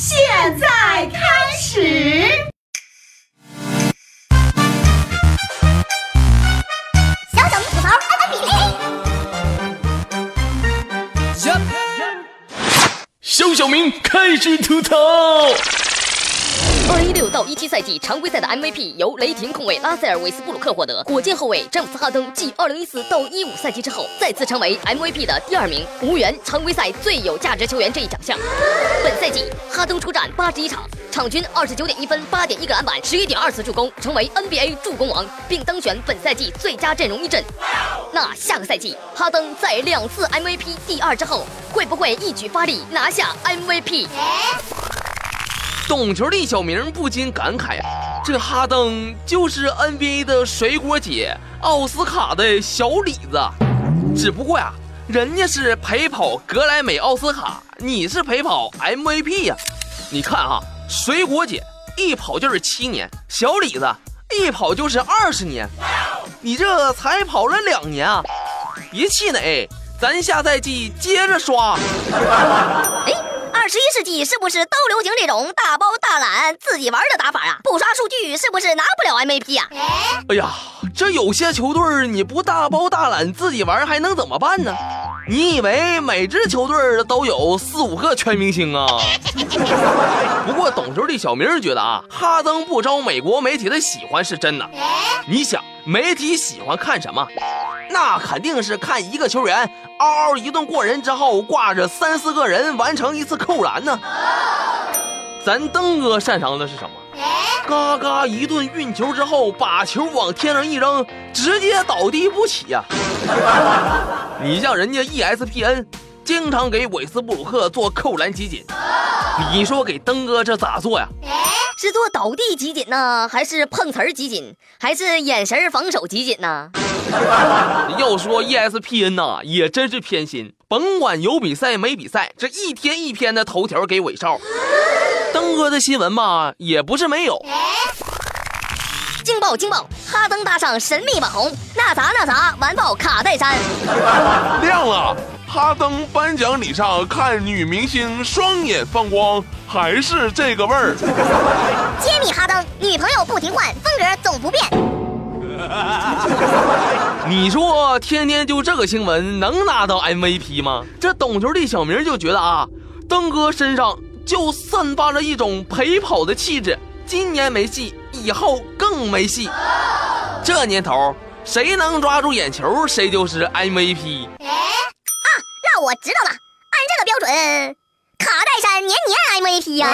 现在开始。小小吐槽安比例。小小明开始吐槽。二零一六到一七赛季常规赛的 MVP 由雷霆控卫拉塞尔·韦斯布鲁克获得，火箭后卫詹姆斯·哈登继二零一四到一五赛季之后，再次成为 MVP 的第二名，无缘常规赛最有价值球员这一奖项。本赛季哈登出战八十一场，场均二十九点一分、八点一个篮板、十一点二次助攻，成为 NBA 助攻王，并当选本赛季最佳阵容一阵。那下个赛季，哈登在两次 MVP 第二之后，会不会一举发力拿下 MVP？懂球的小明不禁感慨啊，这哈登就是 NBA 的水果姐，奥斯卡的小李子，只不过呀，人家是陪跑格莱美奥斯卡，你是陪跑 MVP 呀。你看啊，水果姐一跑就是七年，小李子一跑就是二十年，你这才跑了两年啊！别气馁，咱下赛季接着刷。哎。二十一世纪是不是都流行这种大包大揽自己玩的打法啊？不刷数据是不是拿不了 MVP 啊？哎呀，这有些球队你不大包大揽自己玩还能怎么办呢？你以为每支球队都有四五个全明星啊？不过懂球的小明觉得啊，哈登不招美国媒体的喜欢是真的。你想，媒体喜欢看什么？那肯定是看一个球员嗷嗷一顿过人之后，挂着三四个人完成一次扣篮呢。咱登哥擅长的是什么？嘎嘎一顿运球之后，把球往天上一扔，直接倒地不起呀。你像人家 ESPN，经常给韦斯布鲁克做扣篮集锦，你说给登哥这咋做呀？是做倒地集锦呢，还是碰瓷儿集锦，还是眼神防守集锦呢？要说 ESPN 呐，也真是偏心，甭管有比赛没比赛，这一天一篇的头条给韦少。登哥的新闻嘛，也不是没有。惊爆惊爆！哈登搭上神秘网红，那啥那啥，完爆卡戴珊。亮了！哈登颁奖礼上看女明星双眼放光，还是这个味儿。揭秘哈登女朋友不停换，风格总不变。你说天天就这个新闻能拿到 MVP 吗？这懂球的小明就觉得啊，登哥身上就散发着一种陪跑的气质。今年没戏，以后更没戏。这年头，谁能抓住眼球，谁就是 MVP。哎啊，那我知道了，按这个标准，卡戴珊年年 MVP 呀。